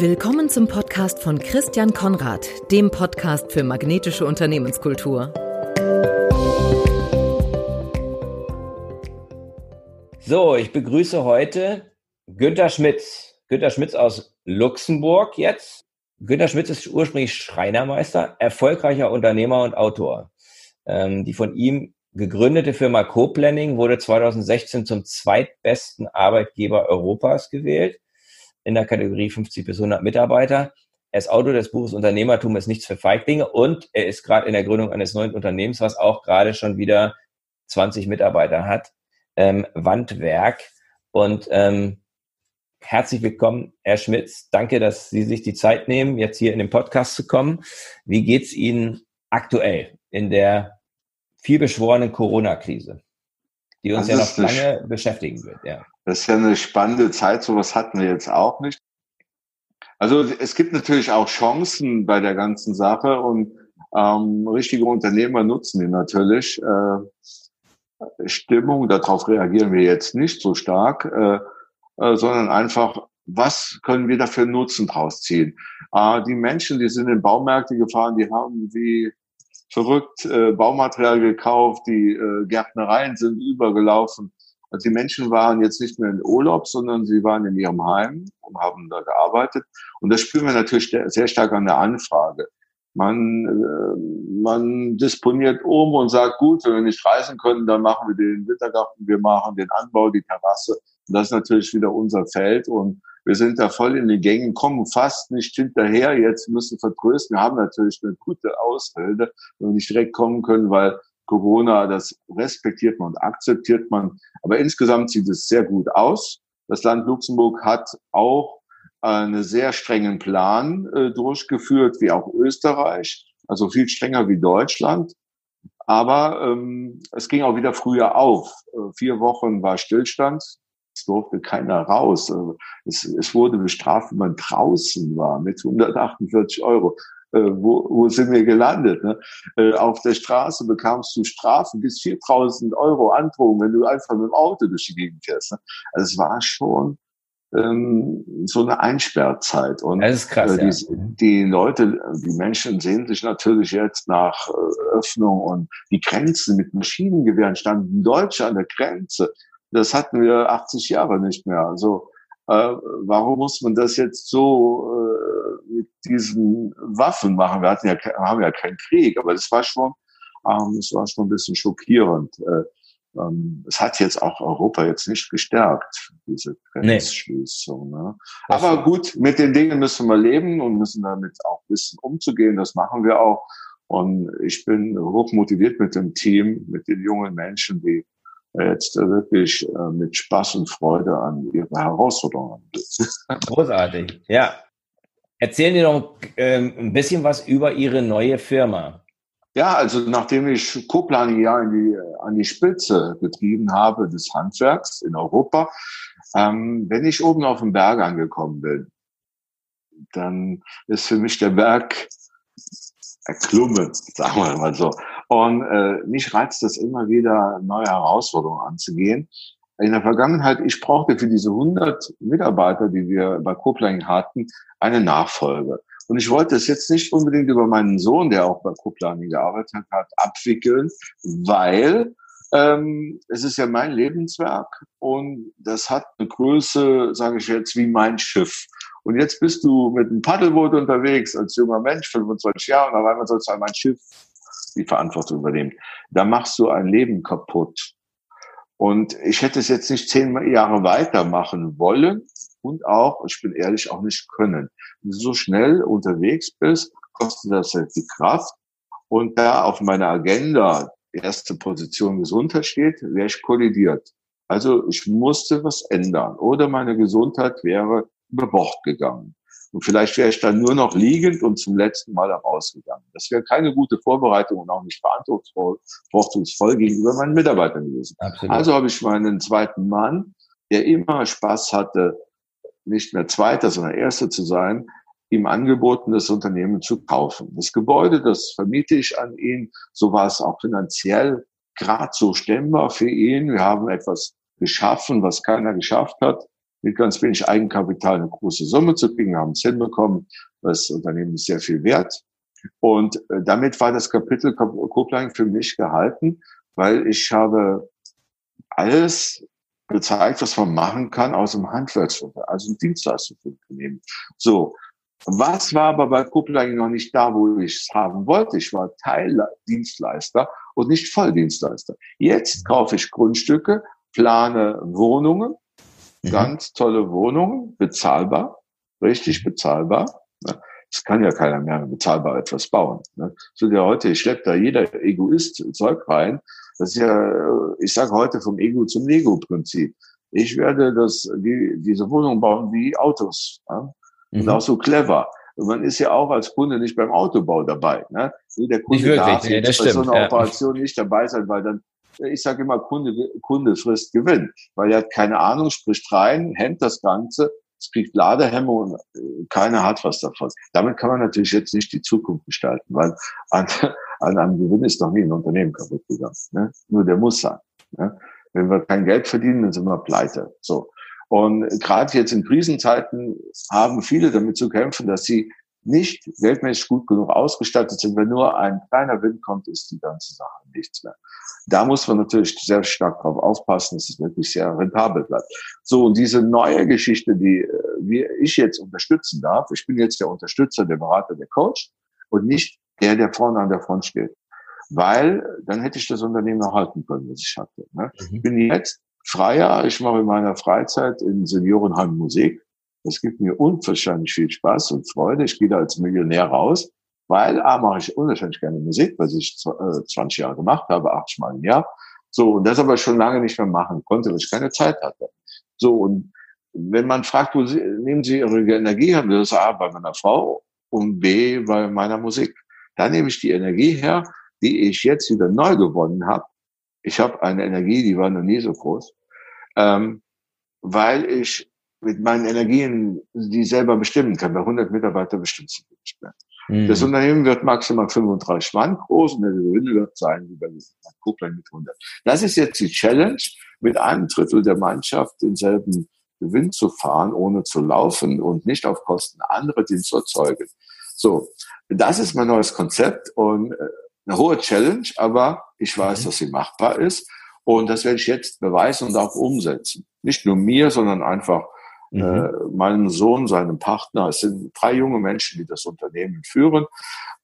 Willkommen zum Podcast von Christian Konrad, dem Podcast für magnetische Unternehmenskultur. So, ich begrüße heute Günter Schmitz. Günter Schmitz aus Luxemburg jetzt. Günter Schmitz ist ursprünglich Schreinermeister, erfolgreicher Unternehmer und Autor. Ähm, die von ihm gegründete Firma Co-Planning wurde 2016 zum zweitbesten Arbeitgeber Europas gewählt in der Kategorie 50 bis 100 Mitarbeiter. Er ist Autor des Buches Unternehmertum ist nichts für Feiglinge und er ist gerade in der Gründung eines neuen Unternehmens, was auch gerade schon wieder 20 Mitarbeiter hat, ähm, Wandwerk. Und ähm, herzlich willkommen, Herr Schmitz. Danke, dass Sie sich die Zeit nehmen, jetzt hier in den Podcast zu kommen. Wie geht's Ihnen aktuell in der vielbeschworenen Corona-Krise, die uns das ja noch lange beschäftigen wird? Ja. Das ist ja eine spannende Zeit, sowas hatten wir jetzt auch nicht. Also es gibt natürlich auch Chancen bei der ganzen Sache und ähm, richtige Unternehmer nutzen die natürlich. Äh, Stimmung, darauf reagieren wir jetzt nicht so stark, äh, äh, sondern einfach, was können wir dafür Nutzen draus ziehen? Äh, die Menschen, die sind in Baumärkte gefahren, die haben wie verrückt äh, Baumaterial gekauft, die äh, Gärtnereien sind übergelaufen. Also die Menschen waren jetzt nicht mehr in Urlaub, sondern sie waren in ihrem Heim und haben da gearbeitet. Und das spüren wir natürlich sehr stark an der Anfrage. Man, äh, man disponiert um und sagt, gut, wenn wir nicht reisen können, dann machen wir den Wintergarten, wir machen den Anbau, die Terrasse. Und das ist natürlich wieder unser Feld. Und wir sind da voll in den Gängen, kommen fast nicht hinterher. Jetzt müssen vertrösten. Wir haben natürlich eine gute Ausrede, wenn wir nicht direkt kommen können, weil Corona, das respektiert man und akzeptiert man. Aber insgesamt sieht es sehr gut aus. Das Land Luxemburg hat auch einen sehr strengen Plan äh, durchgeführt, wie auch Österreich, also viel strenger wie Deutschland. Aber ähm, es ging auch wieder früher auf. Äh, vier Wochen war Stillstand. Es durfte keiner raus. Also es, es wurde bestraft, wenn man draußen war mit 148 Euro äh, wo, wo sind wir gelandet? Ne? Äh, auf der Straße bekamst du Strafen bis 4000 Euro Androhung, wenn du einfach mit dem Auto durch die Gegend fährst. Ne? Also es war schon ähm, so eine Einsperrzeit. Und das ist krass, äh, die, ja. die Leute, die Menschen sehen sich natürlich jetzt nach äh, Öffnung und die Grenzen mit Maschinengewehren standen Deutsche an der Grenze. Das hatten wir 80 Jahre nicht mehr. Also äh, warum muss man das jetzt so äh, diesen Waffen machen? Wir hatten ja, haben ja keinen Krieg, aber das war schon, ähm, das war schon ein bisschen schockierend. Äh, ähm, es hat jetzt auch Europa jetzt nicht gestärkt, diese Grenzschließung. Ne? Aber gut, mit den Dingen müssen wir leben und müssen damit auch wissen, umzugehen. Das machen wir auch. Und ich bin hoch motiviert mit dem Team, mit den jungen Menschen, die jetzt wirklich äh, mit Spaß und Freude an ihre Herausforderungen Großartig, ja. Erzählen Sie doch ähm, ein bisschen was über Ihre neue Firma. Ja, also nachdem ich Co-Planning ja die, an die Spitze getrieben habe des Handwerks in Europa, ähm, wenn ich oben auf dem Berg angekommen bin, dann ist für mich der Berg erklommen, sagen wir mal so. Und äh, mich reizt das immer wieder, neue Herausforderungen anzugehen. In der Vergangenheit, ich brauchte für diese 100 Mitarbeiter, die wir bei Coplang hatten, eine Nachfolge. Und ich wollte es jetzt nicht unbedingt über meinen Sohn, der auch bei Coplang gearbeitet hat, abwickeln, weil ähm, es ist ja mein Lebenswerk und das hat eine Größe, sage ich jetzt, wie mein Schiff. Und jetzt bist du mit einem Paddelboot unterwegs als junger Mensch, 25 Jahre, und auf einmal sollst du mein Schiff die Verantwortung übernehmen. Da machst du ein Leben kaputt. Und ich hätte es jetzt nicht zehn Jahre weitermachen wollen und auch, ich bin ehrlich, auch nicht können. Wenn du so schnell unterwegs bist, kostet das sehr viel Kraft. Und da auf meiner Agenda erste Position Gesundheit steht, wäre ich kollidiert. Also ich musste was ändern oder meine Gesundheit wäre über Bord gegangen. Und vielleicht wäre ich dann nur noch liegend und zum letzten Mal rausgegangen. Das wäre keine gute Vorbereitung und auch nicht verantwortungsvoll gegenüber meinen Mitarbeitern gewesen. Absolut. Also habe ich meinen zweiten Mann, der immer Spaß hatte, nicht mehr Zweiter, sondern Erster zu sein, ihm angeboten, das Unternehmen zu kaufen. Das Gebäude, das vermiete ich an ihn. So war es auch finanziell gerade so stemmbar für ihn. Wir haben etwas geschaffen, was keiner geschafft hat mit ganz wenig Eigenkapital eine große Summe zu kriegen, haben es hinbekommen. Das Unternehmen ist sehr viel wert. Und äh, damit war das Kapitel Copeland für mich gehalten, weil ich habe alles gezeigt, was man machen kann aus dem Handwerksunternehmen, also ein Dienstleistungsunternehmen. So. Was war aber bei Copeland noch nicht da, wo ich es haben wollte? Ich war Teildienstleister und nicht Volldienstleister. Jetzt kaufe ich Grundstücke, plane Wohnungen, mhm. ganz tolle Wohnungen, bezahlbar, richtig bezahlbar. Es kann ja keiner mehr bezahlbar etwas bauen. Ne? So ja heute schleppt da jeder Egoist Zeug rein. Das ist ja, ich sage heute vom Ego zum Lego-Prinzip. Ich werde das, die, diese Wohnung bauen wie Autos. Ja? Und mhm. auch so clever. Und man ist ja auch als Kunde nicht beim Autobau dabei. Ne? Der Kunde nicht wirklich, darf nee, das bei stimmt, so einer ja. Operation nicht dabei sein, weil dann, ich sage immer, Kunde, Kunde frisst Gewinn. Weil er hat keine Ahnung, spricht rein, hemmt das Ganze es kriegt Ladehemmung und äh, keiner hat was davon. Damit kann man natürlich jetzt nicht die Zukunft gestalten, weil an, an einem Gewinn ist noch nie ein Unternehmen kaputt gegangen. Ne? Nur der muss sein. Ne? Wenn wir kein Geld verdienen, dann sind wir pleite. So. Und gerade jetzt in Krisenzeiten haben viele damit zu kämpfen, dass sie nicht geldmäßig gut genug ausgestattet sind. Wenn nur ein kleiner Wind kommt, ist die ganze Sache nichts mehr. Da muss man natürlich sehr stark darauf aufpassen, dass es wirklich sehr rentabel bleibt. So, und diese neue Geschichte, die äh, wir, ich jetzt unterstützen darf, ich bin jetzt der Unterstützer, der Berater, der Coach und nicht der, der vorne an der Front steht. Weil dann hätte ich das Unternehmen erhalten können, was ich hatte. Ne? Mhm. Ich bin jetzt freier, ich mache in meiner Freizeit in Seniorenheim Musik. Das gibt mir unwahrscheinlich viel Spaß und Freude. Ich gehe da als Millionär raus weil A, mache ich unwahrscheinlich gerne Musik, was ich 20 äh, Jahre gemacht habe, 80 Mal im Jahr. So, und das aber schon lange nicht mehr machen konnte, weil ich keine Zeit hatte. So, und wenn man fragt, wo Sie, nehmen Sie Ihre Energie her, das ist A, bei meiner Frau und B, bei meiner Musik. Da nehme ich die Energie her, die ich jetzt wieder neu gewonnen habe. Ich habe eine Energie, die war noch nie so groß, ähm, weil ich mit meinen Energien die selber bestimmen kann. Bei 100 Mitarbeiter bestimmt sie nicht mehr. Das mhm. Unternehmen wird maximal 35 Mann groß und der Gewinn wird sein wie bei Kuppler mit 100. Das ist jetzt die Challenge, mit einem Drittel der Mannschaft denselben Gewinn zu fahren, ohne zu laufen und nicht auf Kosten anderer den zu erzeugen. So, das ist mein neues Konzept und äh, eine hohe Challenge, aber ich weiß, mhm. dass sie machbar ist und das werde ich jetzt beweisen und auch umsetzen. Nicht nur mir, sondern einfach Mhm. Äh, meinem Sohn, seinem Partner. Es sind drei junge Menschen, die das Unternehmen führen.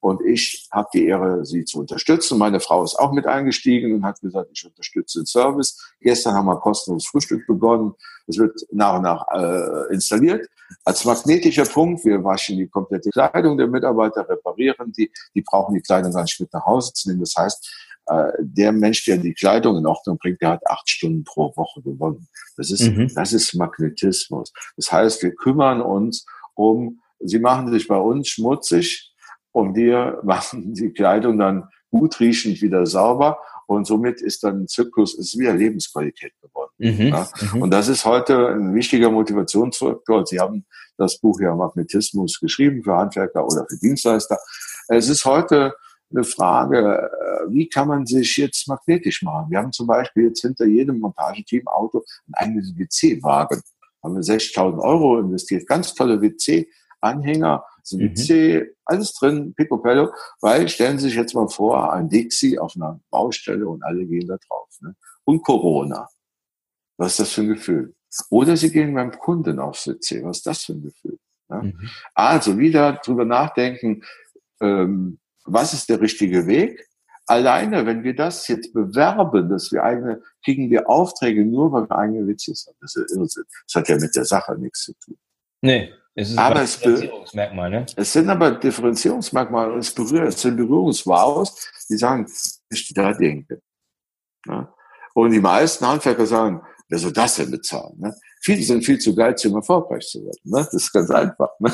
Und ich habe die Ehre, sie zu unterstützen. Meine Frau ist auch mit eingestiegen und hat gesagt, ich unterstütze den Service. Gestern haben wir kostenloses Frühstück begonnen. Es wird nach und nach äh, installiert. Als magnetischer Punkt, wir waschen die komplette Kleidung der Mitarbeiter, reparieren die. Die brauchen die Kleidung gar nicht mit nach Hause zu nehmen. Das heißt, äh, der Mensch, der die Kleidung in Ordnung bringt, der hat acht Stunden pro Woche gewonnen. Das ist, mhm. das ist Magnetismus. Das heißt, wir kümmern uns um, sie machen sich bei uns schmutzig und wir machen die Kleidung dann gut riechend wieder sauber und somit ist dann ein Zyklus, ist wieder Lebensqualität geworden. Mhm. Ja? Mhm. Und das ist heute ein wichtiger Motivationsfaktor. Sie haben das Buch ja Magnetismus geschrieben für Handwerker oder für Dienstleister. Es ist heute eine Frage, äh, wie kann man sich jetzt magnetisch machen? Wir haben zum Beispiel jetzt hinter jedem Montageteam Auto einen eigenen WC-Wagen. Haben wir 60.000 Euro investiert. Ganz tolle WC-Anhänger, so mhm. WC, alles drin, picopello, weil stellen Sie sich jetzt mal vor, ein Dixie auf einer Baustelle und alle gehen da drauf. Ne? Und Corona. Was ist das für ein Gefühl? Oder Sie gehen beim Kunden aufs WC. Was ist das für ein Gefühl? Ne? Mhm. Also wieder drüber nachdenken, ähm, was ist der richtige Weg? Alleine, wenn wir das jetzt bewerben, dass wir eigene, kriegen wir Aufträge nur, weil wir eigene WCs haben. Das ist Irrsinn. Das hat ja mit der Sache nichts zu tun. Nee, es ist aber es, Differenzierungsmerkmal, ne? es sind aber Differenzierungsmerkmale und es, berührt, es sind Berührungswows, die sagen, ich da denke. Ja? Und die meisten Handwerker sagen, wer soll das denn bezahlen? Ne? Viele sind viel zu geizig, um erfolgreich zu werden. Ne? Das ist ganz einfach. Ne?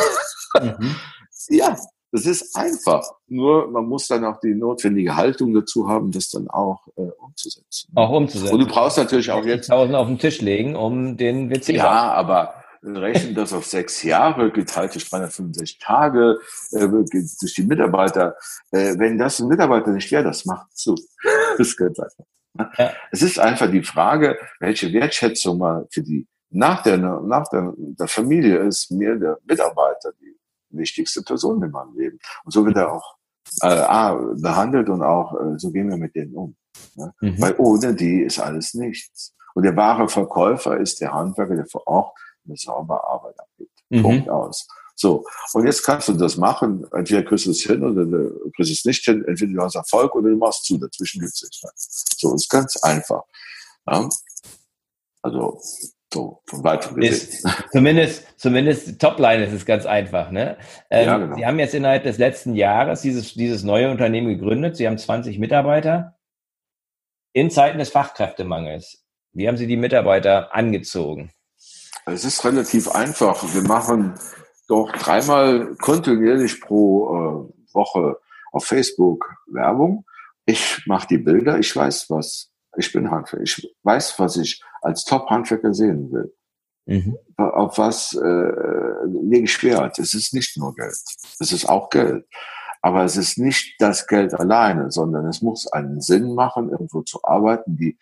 Mhm. ja, das ist einfach. Nur man muss dann auch die notwendige Haltung dazu haben, das dann auch äh, umzusetzen. Auch umzusetzen. Und du brauchst natürlich auch jetzt tausend auf den Tisch legen, um den WC. Ja, aber rechnen das auf sechs Jahre, geteilt durch 365 Tage, äh, durch die Mitarbeiter. Äh, wenn das ein Mitarbeiter nicht wäre, das macht zu. Das ganz einfach. Ja. Es ist einfach die Frage, welche Wertschätzung man für die nach der, nach der, der Familie ist mir der Mitarbeiter die wichtigste Person in meinem Leben. Und so wird er auch äh, behandelt und auch äh, so gehen wir mit denen um. Ne? Mhm. Weil ohne die ist alles nichts. Und der wahre Verkäufer ist der Handwerker, der vor Ort eine saubere Arbeit abgibt. Mhm. Punkt aus. So, und jetzt kannst du das machen, entweder kriegst du es hin oder du kriegst es nicht hin, entweder du hast Erfolg oder du machst zu, dazwischen gibt es nichts mehr. So, ist ganz einfach. Ja? Also, so, von weitem ist, Zumindest, zumindest Topline ist es ganz einfach. Ne? Ähm, ja, genau. Sie haben jetzt innerhalb des letzten Jahres dieses, dieses neue Unternehmen gegründet. Sie haben 20 Mitarbeiter in Zeiten des Fachkräftemangels. Wie haben Sie die Mitarbeiter angezogen? Es ist relativ einfach. Wir machen doch dreimal kontinuierlich pro äh, Woche auf Facebook Werbung. Ich mache die Bilder, ich weiß was. Ich bin Handwerker. Ich weiß, was ich als Top-Handwerker sehen will. Mhm. Auf was äh, lege ich Wert? Es ist nicht nur Geld. Es ist auch Geld. Aber es ist nicht das Geld alleine, sondern es muss einen Sinn machen, irgendwo zu arbeiten, die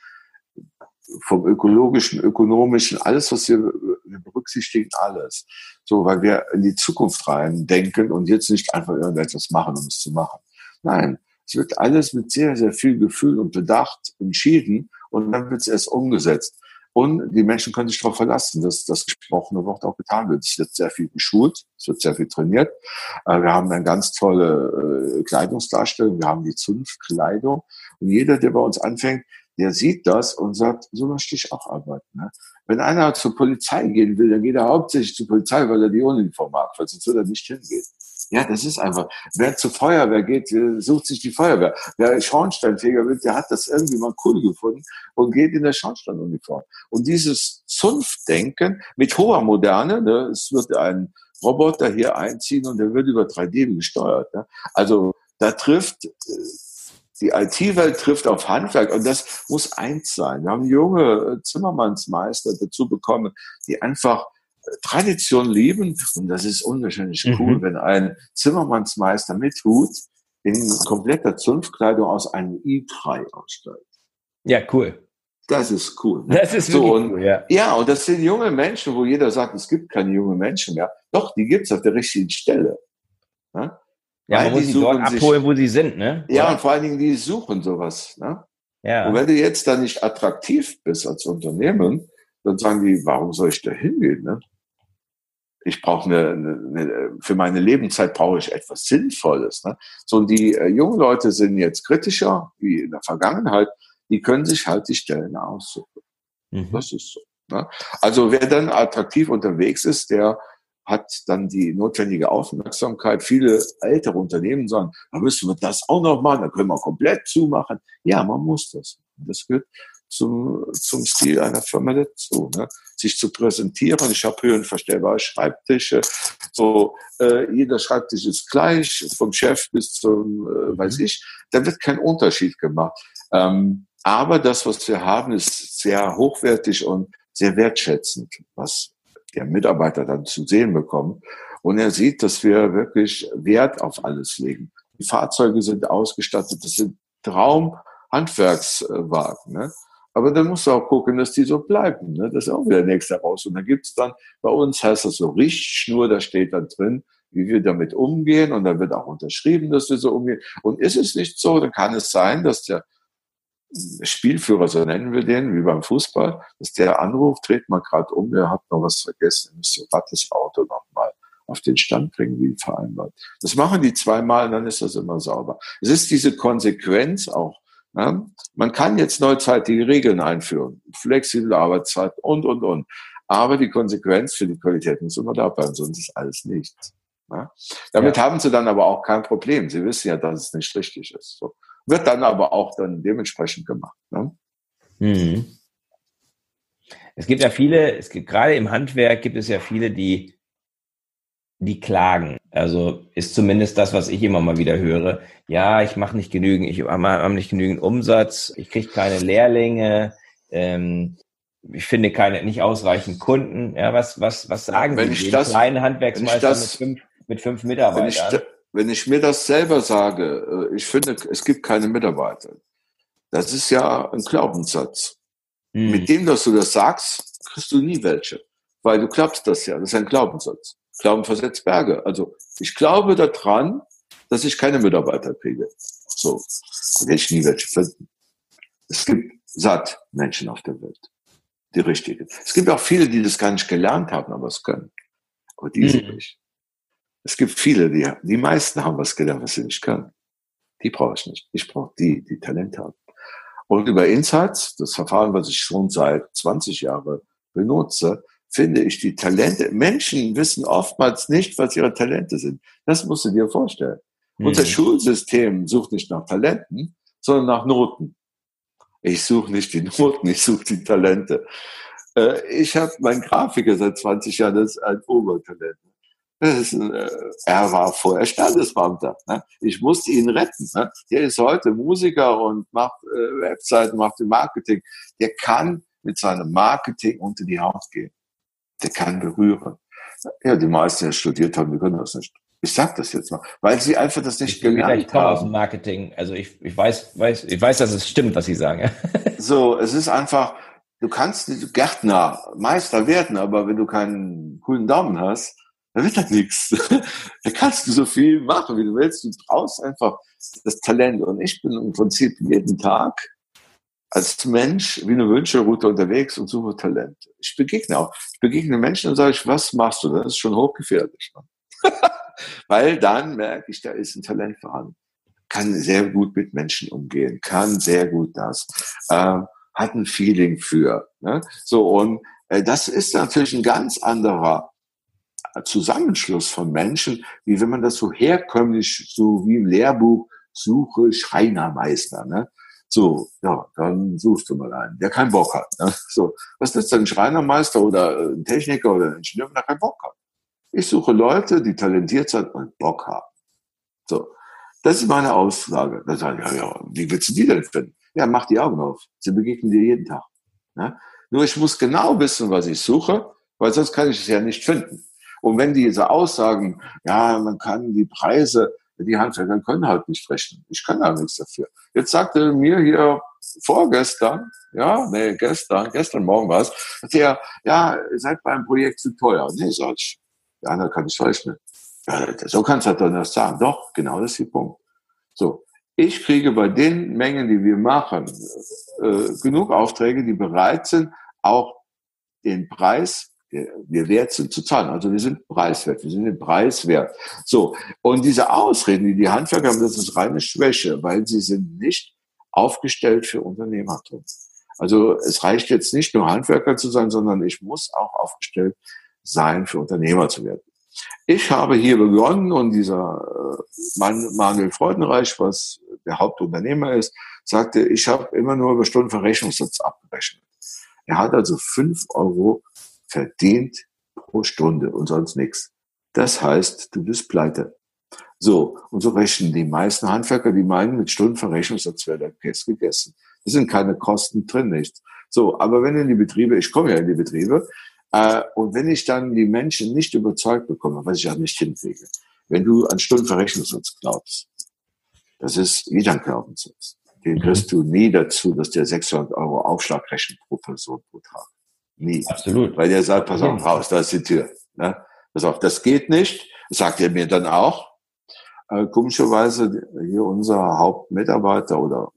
vom ökologischen, ökonomischen, alles, was wir, wir berücksichtigen, alles. So, weil wir in die Zukunft rein denken und jetzt nicht einfach irgendetwas machen, um es zu machen. Nein, es wird alles mit sehr, sehr viel Gefühl und Bedacht entschieden und dann wird es erst umgesetzt. Und die Menschen können sich darauf verlassen, dass das gesprochene Wort auch getan wird. Es wird sehr viel geschult, es wird sehr viel trainiert. Äh, wir haben eine ganz tolle äh, Kleidungsdarstellung, wir haben die Zunftkleidung. Und jeder, der bei uns anfängt, der sieht das und sagt, so möchte ich auch arbeiten. Ne? Wenn einer zur Polizei gehen will, dann geht er hauptsächlich zur Polizei, weil er die Uniform mag, weil sonst würde er nicht hingehen. Ja, das ist einfach. Wer zur Feuerwehr geht, sucht sich die Feuerwehr. Wer Schornsteinfeger wird, der hat das irgendwie mal cool gefunden und geht in der Schornsteinuniform. Und dieses Zunftdenken mit hoher Moderne, ne, es wird ein Roboter hier einziehen und der wird über 3D gesteuert. Ne? Also da trifft äh, die IT-Welt trifft auf Handwerk und das muss eins sein. Wir haben junge äh, Zimmermannsmeister dazu bekommen, die einfach Tradition lieben und das ist unwahrscheinlich mhm. cool, wenn ein Zimmermannsmeister mit Hut in kompletter Zunftkleidung aus einem i3 aussteigt. Ja, cool. Das ist cool. Ne? Das ist so und, cool, ja. Ja, und das sind junge Menschen, wo jeder sagt, es gibt keine jungen Menschen mehr. Doch, die gibt's auf der richtigen Stelle. Ja? Ja, man muss sie dort abholen, wo sie sind, ne? Ja, und vor allen Dingen, die suchen sowas, ne? Ja. Und wenn du jetzt da nicht attraktiv bist als Unternehmen, dann sagen die, warum soll ich da hingehen, ne? Ich brauche eine, eine, für meine Lebenszeit brauche ich etwas Sinnvolles. Ne? So, und die äh, jungen Leute sind jetzt kritischer wie in der Vergangenheit. Die können sich halt die Stellen aussuchen. Mhm. Das ist so. Ne? Also wer dann attraktiv unterwegs ist, der hat dann die notwendige Aufmerksamkeit. Viele ältere Unternehmen sagen, da müssen wir das auch noch machen, da können wir komplett zumachen. Ja, man muss das. Das gehört zum, zum Stil einer Firma dazu. Ne? Sich zu präsentieren. Ich habe höhenverstellbare Schreibtische. So, äh, jeder Schreibtisch ist gleich, vom Chef bis zum, äh, weiß ich. Da wird kein Unterschied gemacht. Ähm, aber das, was wir haben, ist sehr hochwertig und sehr wertschätzend, was der Mitarbeiter dann zu sehen bekommt. Und er sieht, dass wir wirklich Wert auf alles legen. Die Fahrzeuge sind ausgestattet, das sind Traumhandwerkswagen. Ne? Aber dann musst du auch gucken, dass die so bleiben. Ne? Das ist auch wieder nächste raus. Und da gibt's dann, bei uns heißt das so Richtschnur, da steht dann drin, wie wir damit umgehen. Und dann wird auch unterschrieben, dass wir so umgehen. Und ist es nicht so, dann kann es sein, dass der Spielführer, so nennen wir den, wie beim Fußball, dass der anruft, dreht mal gerade um, er hat noch was vergessen, er müsste gerade das Auto nochmal auf den Stand bringen, wie vereinbart. Das machen die zweimal, dann ist das immer sauber. Es ist diese Konsequenz auch. Ja? Man kann jetzt neuzeitige Regeln einführen, flexible Arbeitszeit und, und, und. Aber die Konsequenz für die Qualität muss immer da bleiben, sonst ist alles nichts. Ja? Damit ja. haben sie dann aber auch kein Problem. Sie wissen ja, dass es nicht richtig ist. So wird dann aber auch dann dementsprechend gemacht. Ne? Mhm. Es gibt ja viele, es gibt gerade im Handwerk gibt es ja viele, die die klagen. Also ist zumindest das, was ich immer mal wieder höre. Ja, ich mache nicht genügend, ich habe nicht genügend Umsatz, ich kriege keine Lehrlinge, ähm, ich finde keine nicht ausreichend Kunden. Ja, was was was sagen wenn Sie ich das, kleinen Handwerksmeister mit fünf mit fünf Mitarbeitern? wenn ich mir das selber sage, äh, ich finde, es gibt keine Mitarbeiter. Das ist ja ein Glaubenssatz. Mhm. Mit dem, dass du das sagst, kriegst du nie welche. Weil du glaubst das ja. Das ist ein Glaubenssatz. Glauben versetzt Berge. Also ich glaube daran, dass ich keine Mitarbeiter kriege. So, werde ich nie welche finden. Es gibt satt Menschen auf der Welt. Die richtigen. Es gibt auch viele, die das gar nicht gelernt haben, aber es können. Aber die sind mhm. nicht. Es gibt viele, die, die meisten haben was gelernt, was sie nicht können. Die brauche ich nicht. Ich brauche die, die Talent haben. Und über Insights, das Verfahren, was ich schon seit 20 Jahren benutze, finde ich die Talente. Menschen wissen oftmals nicht, was ihre Talente sind. Das musst du dir vorstellen. Mhm. Unser Schulsystem sucht nicht nach Talenten, sondern nach Noten. Ich suche nicht die Noten, ich suche die Talente. Äh, ich habe meinen Grafiker seit 20 Jahren, das ist ein Obertalent. Ist, äh, er war vorher Standesbeamter. Ne? Ich musste ihn retten. Ne? Der ist heute Musiker und macht äh, Webseiten, macht Marketing. Der kann mit seinem Marketing unter die Haut gehen. Der kann berühren. Ja, die meisten, die studiert haben, die können das nicht. Ich sag das jetzt mal, weil sie einfach das nicht gelernt haben. Ich komme aus dem Marketing, also ich, ich weiß, weiß, ich weiß, dass es stimmt, was Sie sagen. so, es ist einfach, du kannst Gärtner, Meister werden, aber wenn du keinen coolen Daumen hast, dann wird das nichts. Da kannst du so viel machen, wie du willst. Du brauchst einfach das Talent. Und ich bin im Prinzip jeden Tag als Mensch wie eine Wünschelroute unterwegs und suche Talent. Ich begegne auch. Ich begegne Menschen und sage ich, was machst du? Das ist schon hochgefährlich. Weil dann merke ich, da ist ein Talent vorhanden. Kann sehr gut mit Menschen umgehen, kann sehr gut das, äh, hat ein Feeling für. Ne? So, und äh, das ist natürlich ein ganz anderer Zusammenschluss von Menschen, wie wenn man das so herkömmlich, so wie im Lehrbuch, suche Schreinermeister. Ne? So, ja, dann suchst du mal einen, der keinen Bock hat. Ne? So, was ist denn ein Schreinermeister oder ein Techniker oder ein Ingenieur, der keinen Bock hat? Ich suche Leute, die talentiert sind und Bock haben. So, das ist meine Aussage. Dann sage ich, ja, ja, wie willst du die denn finden? Ja, mach die Augen auf. Sie begegnen dir jeden Tag. Ne? Nur ich muss genau wissen, was ich suche, weil sonst kann ich es ja nicht finden. Und wenn diese Aussagen, ja, man kann die Preise, die Handwerker können halt nicht rechnen. Ich kann da nichts dafür. Jetzt sagte mir hier vorgestern, ja, nee, gestern, gestern Morgen war es, der, ja, ihr seid beim Projekt zu teuer. Nee, sag ich, ja, da kann ich rechnen. Ja, so kannst du doch nicht sagen. Doch, genau das ist der Punkt. So. Ich kriege bei den Mengen, die wir machen, äh, genug Aufträge, die bereit sind, auch den Preis wir wert sind zu zahlen. Also wir sind preiswert, wir sind den Preis wert. So, und diese Ausreden, die die Handwerker haben, das ist reine Schwäche, weil sie sind nicht aufgestellt für Unternehmertum. Also es reicht jetzt nicht nur Handwerker zu sein, sondern ich muss auch aufgestellt sein, für Unternehmer zu werden. Ich habe hier begonnen und dieser äh, Manuel Freudenreich, was der Hauptunternehmer ist, sagte, ich habe immer nur über Stundenverrechnungssatz abgerechnet. Er hat also fünf Euro verdient pro Stunde und sonst nichts. Das heißt, du bist pleite. So, und so rechnen die meisten Handwerker, die meinen, mit Stundenverrechnungssatz wäre der Käse gegessen. Da sind keine Kosten drin, nichts. So, aber wenn in die Betriebe, ich komme ja in die Betriebe, äh, und wenn ich dann die Menschen nicht überzeugt bekomme, was ich ja nicht hinkriege, wenn du an Stundenverrechnungssatz glaubst, das ist wieder ein Glaubenssatz. Den mhm. kriegst du nie dazu, dass der 600 Euro Aufschlag rechnet pro Person pro Tag. Nie. Absolut. Weil der sagt, pass auf, raus, da ist die Tür. Ne? Pass auf, das geht nicht. Das sagt er mir dann auch. Äh, komischerweise hier unser Hauptmitarbeiter oder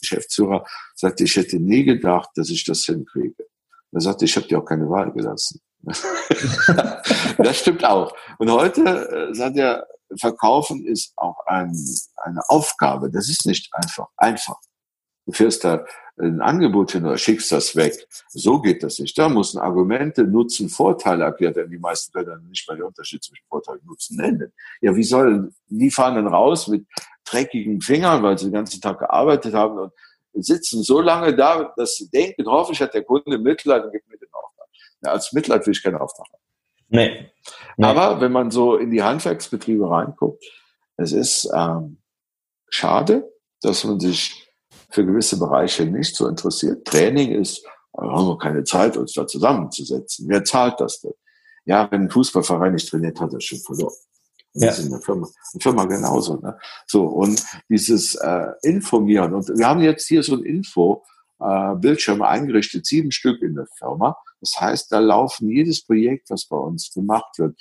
Geschäftsführer sagte, ich hätte nie gedacht, dass ich das hinkriege. Er sagte, ich habe dir auch keine Wahl gelassen. das stimmt auch. Und heute äh, sagt er, Verkaufen ist auch ein, eine Aufgabe. Das ist nicht einfach. Einfach. Du fährst da ein Angebot hin oder schickst das weg. So geht das nicht. Da müssen Argumente, Nutzen, Vorteile erklärt werden. Die meisten können dann nicht mal den Unterschied zwischen Vorteil und Nutzen nennen. Ja, wie sollen, die fahren dann raus mit dreckigen Fingern, weil sie den ganzen Tag gearbeitet haben und sitzen so lange da, dass sie denken, hoffentlich hat der Kunde Mitleid und gibt mir den Auftrag. Ja, als Mitleid will ich keinen Auftrag haben. Nee. nee. Aber wenn man so in die Handwerksbetriebe reinguckt, es ist ähm, schade, dass man sich für gewisse Bereiche nicht so interessiert. Training ist, wir haben wir keine Zeit, uns da zusammenzusetzen. Wer zahlt das denn? Ja, wenn ein Fußballverein nicht trainiert, hat er schon verloren. Und ja. Das ist in der Firma, eine Firma genauso. Ne? So, und dieses äh, Informieren. Und wir haben jetzt hier so ein Info äh, Bildschirme eingerichtet, sieben Stück in der Firma. Das heißt, da laufen jedes Projekt, was bei uns gemacht wird,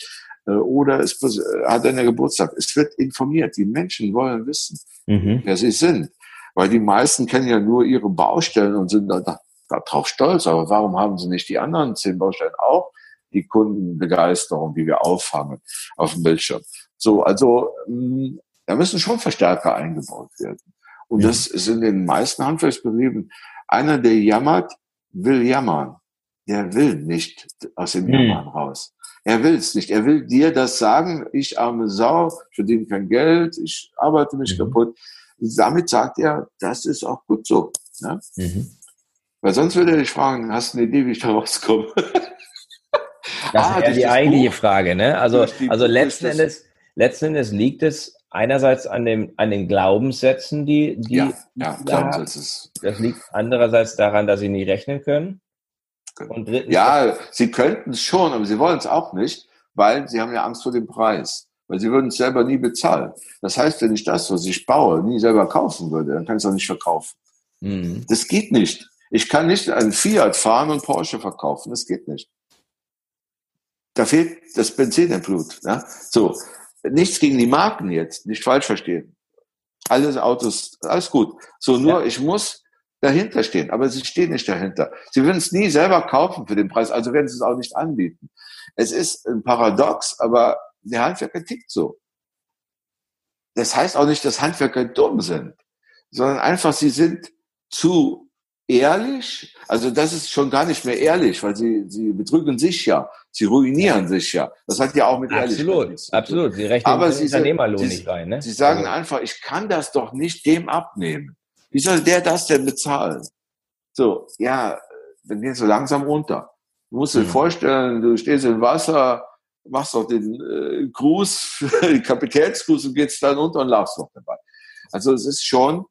äh, oder es hat eine Geburtstag. Es wird informiert. Die Menschen wollen wissen, mhm. wer sie sind. Weil die meisten kennen ja nur ihre Baustellen und sind da, da, darauf stolz. Aber warum haben sie nicht die anderen zehn Baustellen auch? Die Kundenbegeisterung, die wir auffangen auf dem Bildschirm. So, also mh, da müssen schon Verstärker eingebaut werden. Und ja. das ist in den meisten Handwerksbetrieben. Einer, der jammert, will jammern. Der will nicht aus dem hm. Jammern raus. Er will es nicht. Er will dir das sagen, ich arme Sau, ich verdiene kein Geld, ich arbeite mich mhm. kaputt. Damit sagt er, das ist auch gut so. Ne? Mhm. Weil sonst würde er dich fragen, hast du eine Idee, wie ich da rauskomme? Das ah, ist ja die eigentliche Buch, Frage, ne? Also, also letzten Endes, letzten Endes liegt es einerseits an, dem, an den Glaubenssätzen, die, die ja, ja, Glaubenssätze. Das liegt andererseits daran, dass sie nie rechnen können. Und drittens, ja, sie könnten es schon, aber sie wollen es auch nicht, weil sie haben ja Angst vor dem Preis. Weil sie würden es selber nie bezahlen. Das heißt, wenn ich das, was ich baue, nie selber kaufen würde, dann kann ich es auch nicht verkaufen. Mhm. Das geht nicht. Ich kann nicht einen Fiat fahren und Porsche verkaufen. Das geht nicht. Da fehlt das Benzin im Blut. Ne? So, nichts gegen die Marken jetzt, nicht falsch verstehen. Alle Autos, alles gut. So, nur ja. ich muss dahinter stehen, aber sie stehen nicht dahinter. Sie würden es nie selber kaufen für den Preis, also werden sie es auch nicht anbieten. Es ist ein Paradox, aber der Handwerker tickt so. Das heißt auch nicht, dass Handwerker dumm sind, sondern einfach, sie sind zu ehrlich, also das ist schon gar nicht mehr ehrlich, weil sie, sie betrügen sich ja, sie ruinieren sich ja. Das hat ja auch mit absolut, Ehrlichkeit zu Absolut, sie rechnen Aber sie, Unternehmerlohn nicht rein. Ne? Sie sagen also. einfach, ich kann das doch nicht dem abnehmen. Wie soll der das denn bezahlen? So, ja, dann gehst du langsam runter. Du musst dir mhm. vorstellen, du stehst im Wasser, machst doch den äh, Gruß, den Kapitänsgruß und gehst dann runter und lachst noch dabei. Also es ist schon,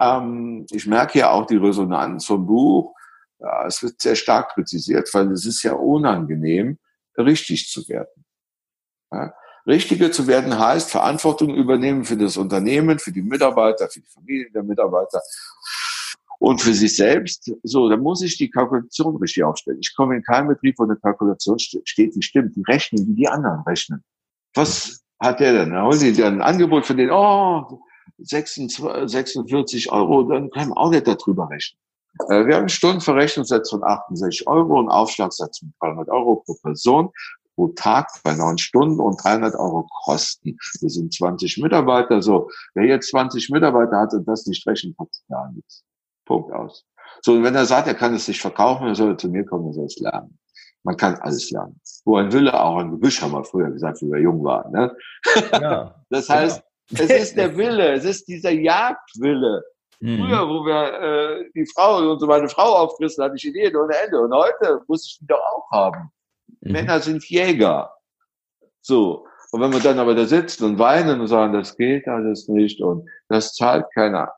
ähm, ich merke ja auch die Resonanz vom Buch. Ja, es wird sehr stark kritisiert, weil es ist ja unangenehm, richtig zu werden. Ja? Richtige zu werden heißt Verantwortung übernehmen für das Unternehmen, für die Mitarbeiter, für die Familien der Mitarbeiter und für sich selbst. So, da muss ich die Kalkulation richtig aufstellen. Ich komme in keinen Betrieb, wo eine Kalkulation steht, die stimmt. Die rechnen, wie die anderen rechnen. Was hat der denn? Da holen sie dir ein Angebot von denen, oh, 46 Euro, dann können wir auch nicht darüber rechnen. Äh, wir haben einen Stundenverrechnungssatz von 68 Euro und Aufschlagssatz von 300 Euro pro Person pro Tag bei neun Stunden und 300 Euro Kosten. Wir sind 20 Mitarbeiter. So, wer jetzt 20 Mitarbeiter hat und das nicht rechnet, hat gar nichts. Punkt aus. So, und wenn er sagt, er kann es nicht verkaufen, dann soll er zu mir kommen, er soll es lernen. Man kann alles lernen. Wo ein Wille, auch ein Gebüsch, haben wir früher gesagt, wie wir jung waren. Ne? Ja, das heißt, genau. es ist der Wille, es ist dieser Jagdwille. Mhm. Früher, wo wir äh, die Frau, und so meine Frau aufgerissen, hatte ich Ideen ohne Ende. Und heute muss ich die doch auch haben. Mhm. Männer sind Jäger. So. Und wenn wir dann aber da sitzen und weinen und sagen, das geht alles nicht und das zahlt keiner,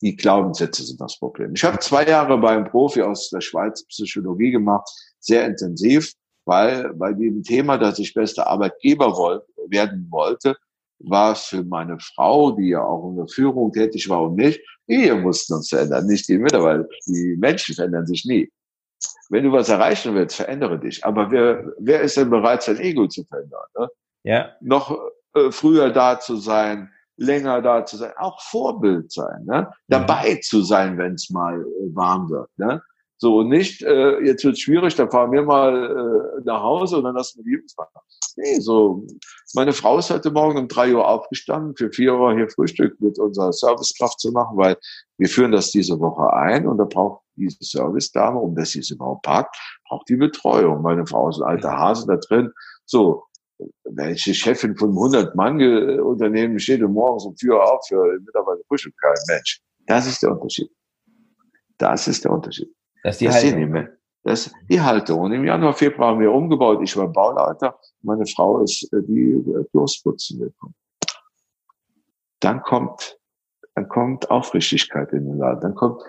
die Glaubenssätze sind das Problem. Ich habe zwei Jahre beim Profi aus der Schweiz Psychologie gemacht, sehr intensiv, weil bei dem Thema, dass ich bester Arbeitgeber wollte, werden wollte, war es für meine Frau, die ja auch in der Führung tätig war und mich, wir mussten uns verändern, nicht die Mitarbeiter. Die Menschen verändern sich nie. Wenn du was erreichen willst, verändere dich. Aber wer, wer ist denn bereit, sein Ego zu verändern? Ne? Ja. Noch äh, früher da zu sein, länger da zu sein, auch Vorbild sein, ne? Mhm. dabei zu sein, wenn es mal äh, warm wird. Ne? So, nicht, äh, jetzt wird schwierig, dann fahren wir mal äh, nach Hause und dann lassen wir die Jungs machen. Nee, so, meine Frau ist heute Morgen um drei Uhr aufgestanden, für vier Uhr hier Frühstück mit unserer Servicekraft zu machen, weil wir führen das diese Woche ein und da braucht diese Service-Dame, um sie es überhaupt packt, braucht die Betreuung. Meine Frau ist ein alter Hase da drin. So, welche Chefin von 100 Mann Unternehmen steht und morgens um vier auf für Mitarbeiter Frühstück? Kein Mensch. Das ist der Unterschied. Das ist der Unterschied. Das ist die das Haltung. Das ist die Haltung. Und im Januar, Februar haben wir umgebaut. Ich war Bauleiter. Meine Frau ist äh, die äh, Durstputzen gekommen. Dann kommt, dann kommt Aufrichtigkeit in den Laden. Dann kommt,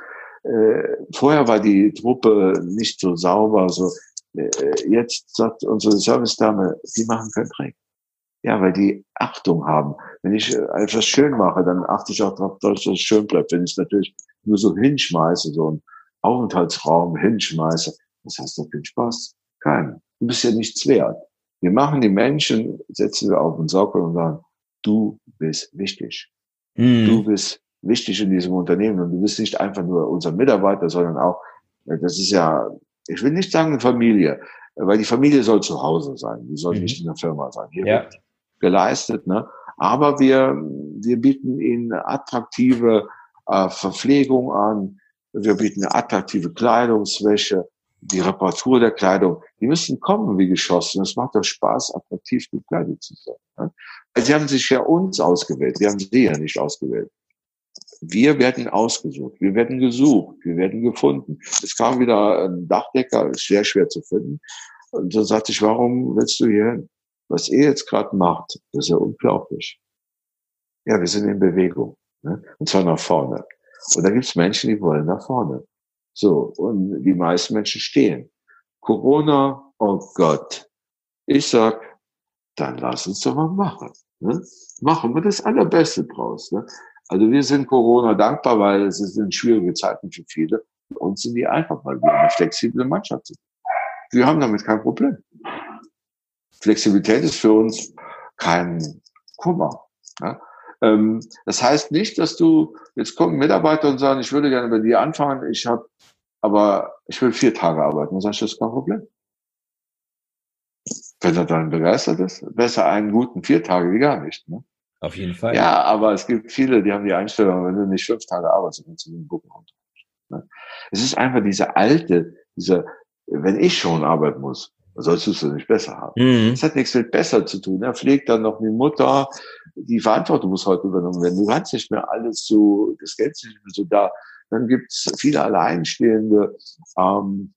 äh, vorher war die Truppe nicht so sauber, so, jetzt sagt unsere Service-Dame, die machen keinen Dreck. Ja, weil die Achtung haben. Wenn ich äh, etwas schön mache, dann achte ich auch darauf, dass es schön bleibt. Wenn ich es natürlich nur so hinschmeiße, so ein Aufenthaltsraum hinschmeiße, was heißt da viel Spaß? Kein. Du bist ja nichts wert. Wir machen die Menschen, setzen wir auf den Sockel und sagen, du bist wichtig. Mhm. Du bist wichtig in diesem Unternehmen und du bist nicht einfach nur unser Mitarbeiter, sondern auch, äh, das ist ja, ich will nicht sagen Familie, weil die Familie soll zu Hause sein, die soll mhm. nicht in der Firma sein. Hier ja. wird geleistet, ne? Aber wir, wir bieten ihnen attraktive äh, Verpflegung an, wir bieten attraktive Kleidungswäsche, die Reparatur der Kleidung. Die müssen kommen wie geschossen. Es macht doch Spaß, attraktiv gekleidet zu sein. Ne? Sie haben sich ja uns ausgewählt. Wir haben sie ja nicht ausgewählt. Wir werden ausgesucht, wir werden gesucht, wir werden gefunden. Es kam wieder ein Dachdecker, sehr schwer zu finden. Und dann sagte ich, warum willst du hier hin? Was er jetzt gerade macht, das ist ja unglaublich. Ja, wir sind in Bewegung. Ne? Und zwar nach vorne. Und da gibt es Menschen, die wollen nach vorne. So, und die meisten Menschen stehen. Corona, oh Gott. Ich sag, dann lass uns doch mal machen. Ne? Machen wir das Allerbeste draus. Ne? Also wir sind Corona dankbar, weil es sind schwierige Zeiten für viele. Für uns sind die einfach, weil wir eine flexible Mannschaft sind. Wir haben damit kein Problem. Flexibilität ist für uns kein Kummer. Ne? Das heißt nicht, dass du, jetzt kommen Mitarbeiter und sagen, ich würde gerne bei dir anfangen, ich habe, aber ich will vier Tage arbeiten. Dann sagst du, das ist kein Problem. Wenn er dann begeistert ist, besser einen guten vier Tage wie gar nicht. Ne? Auf jeden Fall. Ja, aber es gibt viele, die haben die Einstellung, wenn du nicht fünf Tage arbeitest, dann kannst du den Bucken runter. Ne? Es ist einfach diese alte, diese, wenn ich schon arbeiten muss, sollst du es nicht besser haben. Mhm. Das hat nichts mit besser zu tun. Er pflegt dann noch die Mutter. Die Verantwortung muss heute übernommen werden. Du kannst nicht mehr alles so, das Geld ist nicht mehr so da. Dann gibt's viele Alleinstehende. Ähm,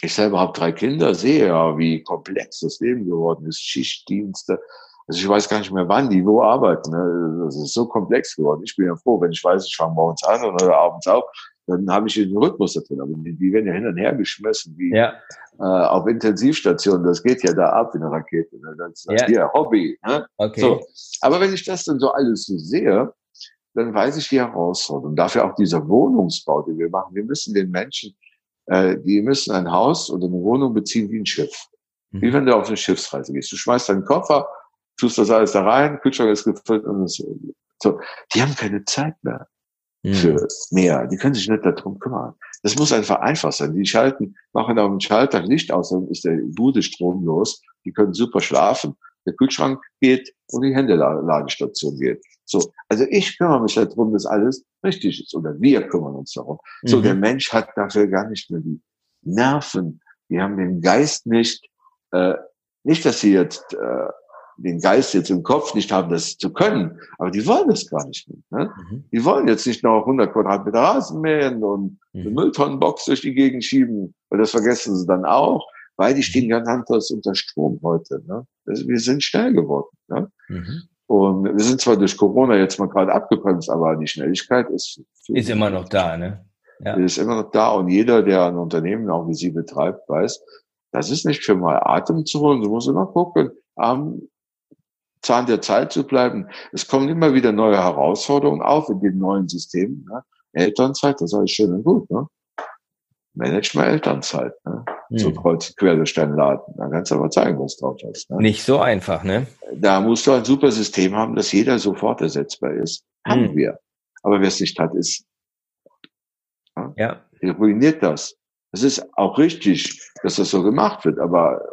ich selber habe drei Kinder, sehe ja, wie komplex das Leben geworden ist. Schichtdienste. Also ich weiß gar nicht mehr, wann die wo arbeiten. Ne? Das ist so komplex geworden. Ich bin ja froh, wenn ich weiß, ich fange morgens an oder abends auf, dann habe ich den Rhythmus da drin. Aber die, die werden ja hin und her geschmissen, wie ja. äh, auf Intensivstationen. Das geht ja da ab wie eine Rakete. Ne? Das ist ja. hier Hobby. Ne? Okay. So. Aber wenn ich das dann so alles so sehe, dann weiß ich die Herausforderung. Dafür auch dieser Wohnungsbau, den wir machen. Wir müssen den Menschen, äh, die müssen ein Haus oder eine Wohnung beziehen wie ein Schiff. Mhm. Wie wenn du auf eine Schiffsreise gehst. Du schmeißt deinen Koffer, tust das alles da rein, Kühlschrank ist gefüllt und das, so. Die haben keine Zeit mehr für mhm. mehr. Die können sich nicht darum kümmern. Das muss einfach einfach sein. Die schalten, machen auf dem Schalter Licht aus, dann ist der Bude stromlos. Die können super schlafen. Der Kühlschrank geht und die Händeladestation geht. So. Also ich kümmere mich darum, dass alles richtig ist. Oder wir kümmern uns darum. Mhm. So, der Mensch hat dafür gar nicht mehr die Nerven. Die haben den Geist nicht, äh, nicht, dass sie jetzt, äh, den Geist jetzt im Kopf nicht haben, das zu können, aber die wollen das gar nicht mehr. Ne? Mhm. Die wollen jetzt nicht noch 100 Quadratmeter Rasen mähen und mhm. eine Mülltonnenbox durch die Gegend schieben, weil das vergessen sie dann auch, weil die stehen ganz anders unter Strom heute. Ne? Also wir sind schnell geworden. Ne? Mhm. Und wir sind zwar durch Corona jetzt mal gerade abgebremst, aber die Schnelligkeit ist... Ist immer noch da, ne? Ja. Ist immer noch da und jeder, der ein Unternehmen auch wie sie betreibt, weiß, das ist nicht für mal Atem zu holen. Du musst immer gucken, ähm, Zahn der Zeit zu bleiben. Es kommen immer wieder neue Herausforderungen auf in den neuen Systemen. Ne? Elternzeit, das ist alles schön und gut. Ne? Manage mal Elternzeit. Ne? Hm. So kreuz quer durch deinen Laden. Dann kannst du aber zeigen, was drauf ist. Ne? Nicht so einfach, ne? Da musst du ein super System haben, dass jeder sofort ersetzbar ist. Haben hm. wir. Aber wer es nicht hat, ist, ja. ja. ruiniert das. Es ist auch richtig, dass das so gemacht wird, aber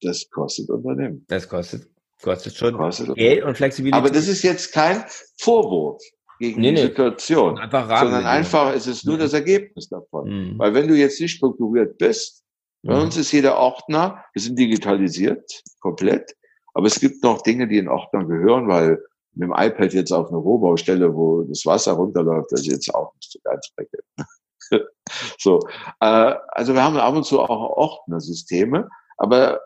das kostet Unternehmen. Das kostet Kostet schon kostet Geld und Flexibilität. Aber das ist jetzt kein Vorwurf gegen nee, die nee. Situation, einfach sondern einfach es ist nur mhm. das Ergebnis davon. Mhm. Weil wenn du jetzt nicht strukturiert bist, bei mhm. uns ist jeder Ordner, wir sind digitalisiert, komplett, aber es gibt noch Dinge, die in Ordner gehören, weil mit dem iPad jetzt auf eine Rohbaustelle, wo das Wasser runterläuft, das ist jetzt auch nicht so ganz prickelnd. so, äh, also wir haben ab und zu auch Ordnersysteme, aber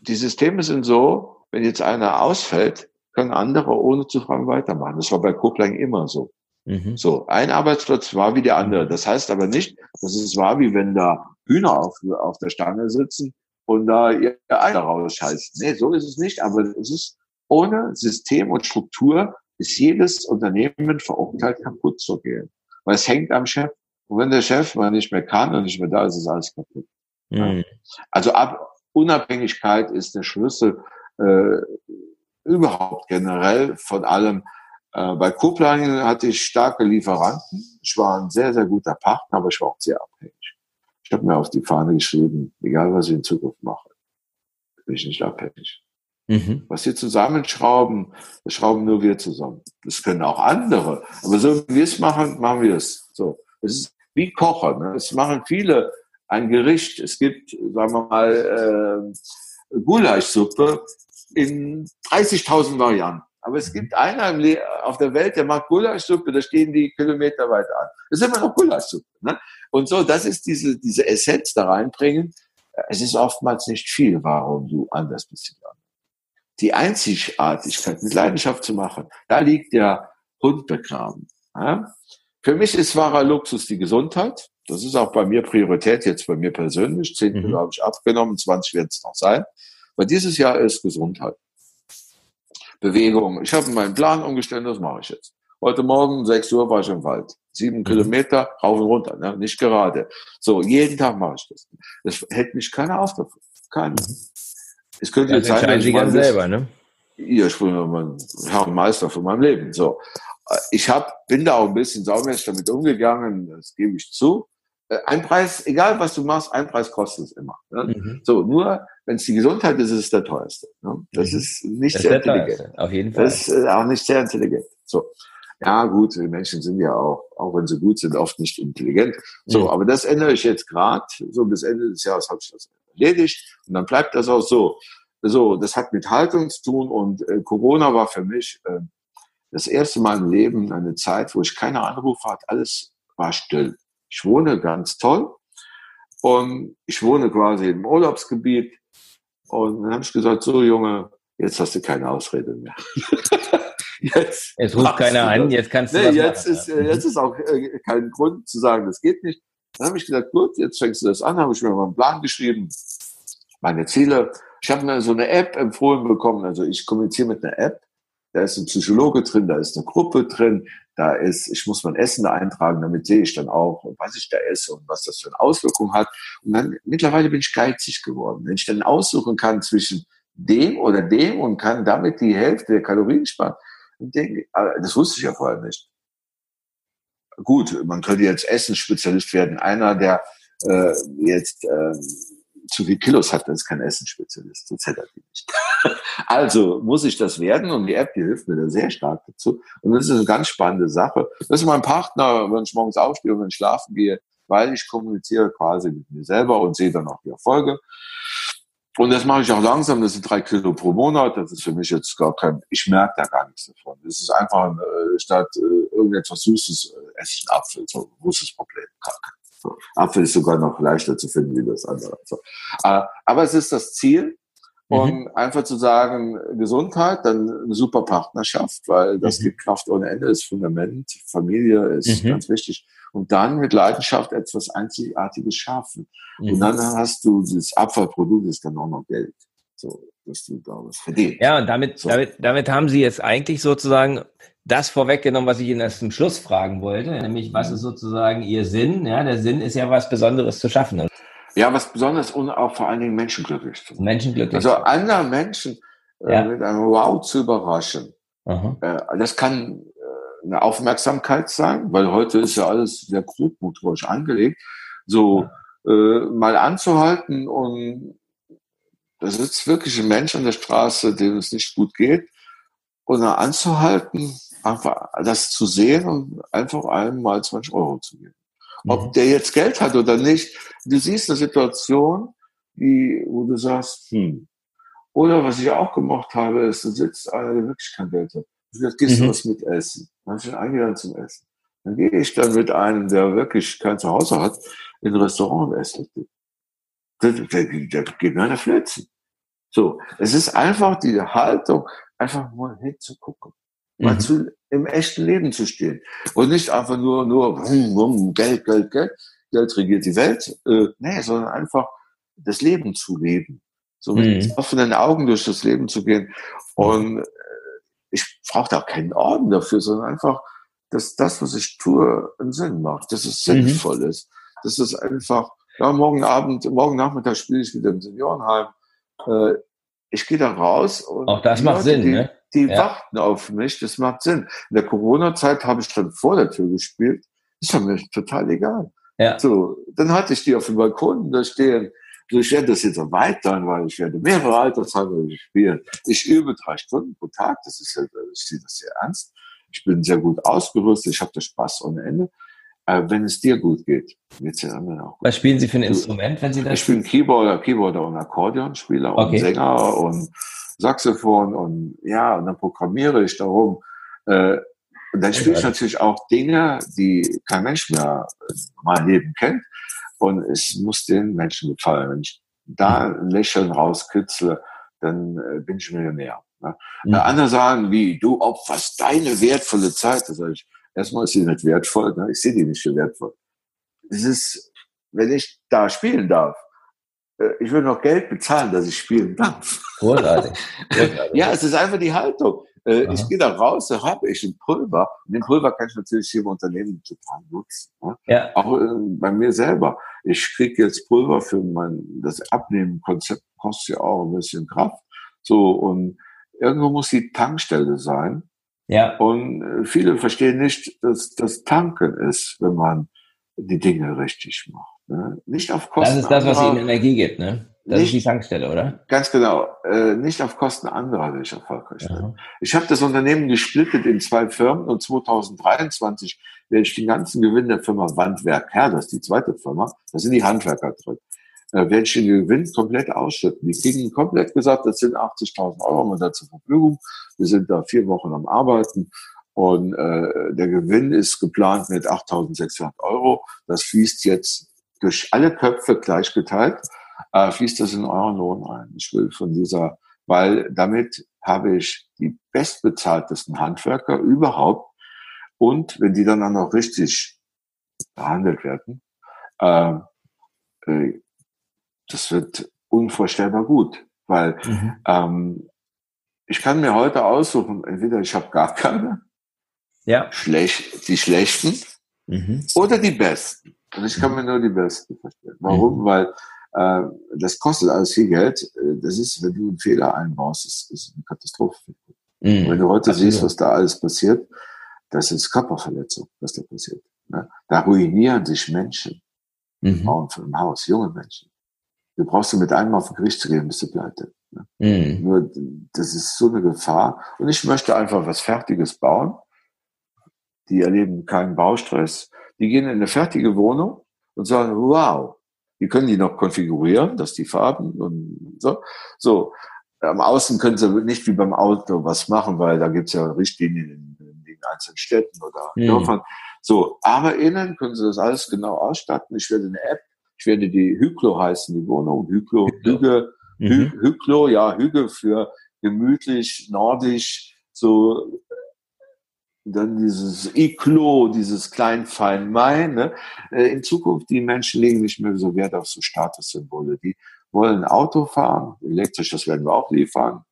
die Systeme sind so, wenn jetzt einer ausfällt, können andere ohne zu fragen weitermachen. Das war bei Koplang immer so. Mhm. So, ein Arbeitsplatz war wie der andere. Das heißt aber nicht, dass es war wie wenn da Hühner auf, auf der Stange sitzen und da ihr Eier rausscheißen. Nee, so ist es nicht. Aber es ist ohne System und Struktur ist jedes Unternehmen verurteilt, kaputt zu gehen. Weil es hängt am Chef Und wenn der Chef mal nicht mehr kann und nicht mehr da ist, ist alles kaputt. Mhm. Also ab, Unabhängigkeit ist der Schlüssel äh, überhaupt generell von allem. Äh, bei Kuplaning hatte ich starke Lieferanten. Ich war ein sehr, sehr guter Partner, aber ich war auch sehr abhängig. Ich habe mir auf die Fahne geschrieben, egal was ich in Zukunft mache, bin ich nicht abhängig. Mhm. Was wir zusammenschrauben, das schrauben nur wir zusammen. Das können auch andere. Aber so wie wir es machen, machen wir es. So. Es ist wie Kochen. Ne? Es machen viele ein Gericht. Es gibt, sagen wir mal, äh, Gulaschsuppe in 30.000 Varianten. Aber es gibt einer auf der Welt, der macht Gulaschsuppe, da stehen die Kilometer weit an. Das ist immer noch Gulaschsuppe. Ne? Und so, das ist diese, diese Essenz da reinbringen. Es ist oftmals nicht viel, warum du anders bist. Die Einzigartigkeit mit Leidenschaft zu machen, da liegt der Hund begraben. Ja? Für mich ist wahrer Luxus die Gesundheit. Das ist auch bei mir Priorität, jetzt bei mir persönlich. Zehn Kilo mhm. habe ich abgenommen, 20 wird es noch sein. Weil dieses Jahr ist Gesundheit. Bewegung. Ich habe meinen Plan umgestellt, das mache ich jetzt. Heute Morgen, 6 Uhr, war ich im Wald. Sieben mhm. Kilometer, rauf und runter, ne? nicht gerade. So, jeden Tag mache ich das. Das hält mich keiner auf davon. Keiner. Mhm. Es könnte jetzt sein, dass ich mal selber, ne? Ja, ich bin mein Herr Meister von meinem Leben. So. Ich hab, bin da auch ein bisschen saumäßig damit umgegangen, das gebe ich zu. Äh, ein Preis, egal was du machst, ein Preis kostet es immer. Ne? Mhm. So, nur wenn es die Gesundheit ist, ist es der teuerste. Ne? Das mhm. ist nicht das sehr ist intelligent. Teuerste, auf jeden Fall. Das ist auch nicht sehr intelligent. So. Ja, gut, die Menschen sind ja auch, auch wenn sie gut sind, oft nicht intelligent. So, mhm. aber das ändere ich jetzt gerade. So bis Ende des Jahres habe ich das erledigt und dann bleibt das auch so. So, das hat mit Haltung zu tun und äh, Corona war für mich äh, das erste Mal im Leben eine Zeit, wo ich keine Anrufe hatte, alles war still. Ich wohne ganz toll. Und ich wohne quasi im Urlaubsgebiet. Und dann habe ich gesagt, so Junge, jetzt hast du keine Ausrede mehr. jetzt, jetzt ruft keiner an, jetzt kannst du nee, jetzt machen. ist äh, jetzt ist auch äh, kein Grund zu sagen, das geht nicht. Dann habe ich gesagt, gut, jetzt fängst du das an, habe ich mir mal einen Plan geschrieben, meine Ziele. Ich habe mir so eine App empfohlen bekommen, also ich kommuniziere mit einer App. Da ist ein Psychologe drin, da ist eine Gruppe drin, da ist, ich muss mein Essen eintragen, damit sehe ich dann auch, was ich da esse und was das für eine Auswirkung hat. Und dann, mittlerweile bin ich geizig geworden. Wenn ich dann aussuchen kann zwischen dem oder dem und kann damit die Hälfte der Kalorien sparen, denke, ah, das wusste ich ja vorher nicht. Gut, man könnte jetzt Essensspezialist werden. Einer, der äh, jetzt äh, zu viel Kilos hat, dann ist kein Essensspezialist. Sonst hätte er die nicht. also muss ich das werden und die App, die hilft mir da sehr stark dazu. Und das ist eine ganz spannende Sache. Das ist mein Partner, wenn ich morgens aufstehe und wenn schlafen gehe, weil ich kommuniziere quasi mit mir selber und sehe dann auch die Erfolge. Und das mache ich auch langsam, das sind drei Kilo pro Monat. Das ist für mich jetzt gar kein, ich merke da gar nichts davon. Das ist einfach, äh, statt äh, irgendetwas Süßes, äh, esse ich einen Apfel. So, ist das Problem? So. Apfel ist sogar noch leichter zu finden wie das andere. So. Äh, aber es ist das Ziel. Mhm. Und einfach zu sagen, Gesundheit, dann eine super Partnerschaft, weil das mhm. gibt Kraft ohne Ende, ist Fundament, Familie ist mhm. ganz wichtig. Und dann mit Leidenschaft etwas Einzigartiges schaffen. Und mhm. dann hast du das Abfallprodukt, ist dann auch noch Geld. So, dass du da was verdienst. Ja, und damit, so. damit, damit haben Sie jetzt eigentlich sozusagen das vorweggenommen, was ich Ihnen erst zum Schluss fragen wollte, nämlich was ist sozusagen Ihr Sinn? Ja, der Sinn ist ja was Besonderes zu schaffen. Ja, was Besonderes und auch vor allen Dingen menschenglücklich zu machen. Menschenglücklich. Also andere Menschen äh, ja. mit einem Wow zu überraschen. Äh, das kann äh, eine Aufmerksamkeit sein, weil heute ist ja alles sehr grobmotorisch angelegt. So äh, mal anzuhalten und da sitzt wirklich ein Mensch an der Straße, dem es nicht gut geht, dann anzuhalten einfach das zu sehen und einfach einem mal 20 Euro zu geben. Ob mhm. der jetzt Geld hat oder nicht, du siehst eine Situation, die, wo du sagst, hm. Oder was ich auch gemacht habe, ist, du sitzt einer, der wirklich kein Geld hat. Du sagst, gehst du mhm. was mit essen? Dann ich eingeladen zum Essen. Dann gehe ich dann mit einem, der wirklich kein Zuhause hat, in ein Restaurant und esse. Der, der, der geht mir einer flitzen. So, es ist einfach die Haltung, einfach mal hinzugucken mal mhm. zu, im echten Leben zu stehen. Und nicht einfach nur, nur hm, hm, Geld, Geld, Geld, Geld regiert die Welt. Äh, nee, sondern einfach das Leben zu leben. So mit mhm. offenen Augen durch das Leben zu gehen. Und äh, ich brauche da keinen Orden dafür, sondern einfach dass das, was ich tue, einen Sinn macht, dass es mhm. sinnvoll mhm. ist, dass es einfach, ja, morgen Abend, morgen Nachmittag spiele ich wieder im Seniorenheim. Äh, ich gehe da raus und auch das macht Leute, Sinn, die, ne? die ja. warten auf mich, das macht Sinn. In der Corona-Zeit habe ich dann vor der Tür gespielt, ist mir total egal. Ja. So, dann hatte ich die auf dem Balkon da stehen. So, ich werde das jetzt erweitern, weil ich werde mehrere Altersheime spielen. Ich übe drei Stunden pro Tag, das ist ja, ich sehe das sehr ernst. Ich bin sehr gut ausgerüstet, ich habe das Spaß ohne Ende. Äh, wenn es dir gut geht, wird es den anderen auch gut. Was spielen Sie für ein Instrument, wenn Sie das Ich bin Keyboarder, Keyboarder und Akkordeonspieler okay. und Sänger und Saxophon und ja, und dann programmiere ich darum. Äh, und dann spiele ich natürlich auch Dinge, die kein Mensch mehr mein Leben kennt. Und es muss den Menschen gefallen. Wenn ich da ein Lächeln rauskitzle, dann äh, bin ich Millionär. Ne? Mhm. Andere sagen, wie, du opferst deine wertvolle Zeit. Da sage ich, erstmal ist sie nicht wertvoll. Ne? Ich sehe die nicht für wertvoll. Es ist, wenn ich da spielen darf, äh, ich würde noch Geld bezahlen, dass ich spielen darf. Großartig. ja, es ist einfach die Haltung. Äh, ich gehe da raus, da habe ich ein Pulver. Und den Pulver kann ich natürlich hier im Unternehmen total nutzen. Ne? Ja. Auch äh, bei mir selber. Ich kriege jetzt Pulver für mein, das Abnehmen-Konzept kostet ja auch ein bisschen Kraft. So, und irgendwo muss die Tankstelle sein. Ja. Und äh, viele verstehen nicht, dass das Tanken ist, wenn man die Dinge richtig macht. Ne? Nicht auf Kosten. Das ist das, was ihnen Energie gibt, ne? Das nicht, ist die Tankstelle, oder? Ganz genau. Äh, nicht auf Kosten anderer will ich erfolgreich werden. Ich habe das Unternehmen gesplittet in zwei Firmen und 2023 werde ich den ganzen Gewinn der Firma Wandwerk Herr, das ist die zweite Firma, da sind die Handwerker drin, äh, werde ich den Gewinn komplett ausschütten. Die kriegen komplett gesagt, das sind 80.000 Euro immer da zur Verfügung. Wir sind da vier Wochen am Arbeiten. Und äh, der Gewinn ist geplant mit 8.600 Euro. Das fließt jetzt durch alle Köpfe gleich geteilt äh, fließt das in euren Lohn ein. Ich will von dieser, weil damit habe ich die bestbezahltesten Handwerker überhaupt. Und wenn die dann auch noch richtig behandelt werden, äh, äh, das wird unvorstellbar gut, weil mhm. ähm, ich kann mir heute aussuchen, entweder ich habe gar keine, ja. schlecht, die schlechten mhm. oder die besten. Und ich kann mir nur die besten verstehen. Warum? Mhm. Weil äh, das kostet alles viel Geld. Äh, das ist, wenn du einen Fehler einbaust, ist, ist eine Katastrophe. Mhm. Wenn du heute siehst, was da alles passiert, das ist Körperverletzung, was da passiert. Ne? Da ruinieren sich Menschen. Mhm. Frauen im Haus, junge Menschen. Du brauchst du mit einem auf den Gericht zu gehen, bist du pleite. Ne? Mhm. Nur, das ist so eine Gefahr. Und ich möchte einfach was Fertiges bauen. Die erleben keinen Baustress. Die gehen in eine fertige Wohnung und sagen, wow, die können die noch konfigurieren, dass die Farben und so. So, am Außen können sie nicht wie beim Auto was machen, weil da gibt's ja Richtlinien in, in den einzelnen Städten oder mhm. Dörfern. So, aber innen können sie das alles genau ausstatten. Ich werde eine App, ich werde die Hyklo heißen, die Wohnung. Hyklo, Hüge, mhm. Hyklo, ja, Hüge für gemütlich, nordisch, so dann dieses Iklo, dieses klein-fein Mai. Ne? Äh, in Zukunft, die Menschen legen nicht mehr so Wert auf so Statussymbole. Die wollen Auto fahren, elektrisch, das werden wir auch liefern.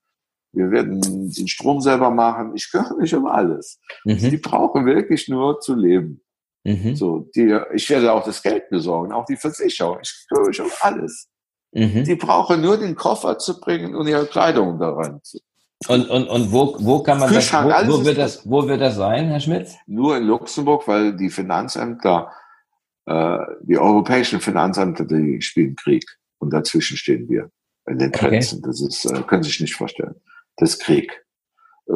Wir werden den Strom selber machen. Ich kümmere mich um alles. Mhm. Die brauchen wirklich nur zu leben. Mhm. So, die, ich werde auch das Geld besorgen, auch die Versicherung. Ich kümmere mich um alles. Mhm. Die brauchen nur den Koffer zu bringen und ihre Kleidung daran zu und, und, und wo, wo kann man das, wo, wo, wird das, wo wird das sein, Herr Schmitz? Nur in Luxemburg, weil die Finanzämter, äh, die europäischen Finanzämter, die spielen Krieg. Und dazwischen stehen wir in den Grenzen. Okay. Das ist, äh, können Sie sich nicht vorstellen. Das ist Krieg.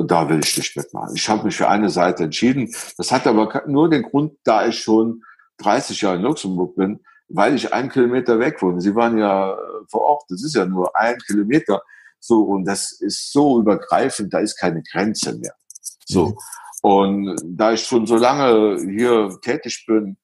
Da will ich nicht mitmachen. Ich habe mich für eine Seite entschieden. Das hat aber nur den Grund, da ich schon 30 Jahre in Luxemburg bin, weil ich einen Kilometer weg wohne. Sie waren ja vor Ort. Das ist ja nur ein Kilometer. So, und das ist so übergreifend, da ist keine Grenze mehr. So. Mhm. Und da ich schon so lange hier tätig bin,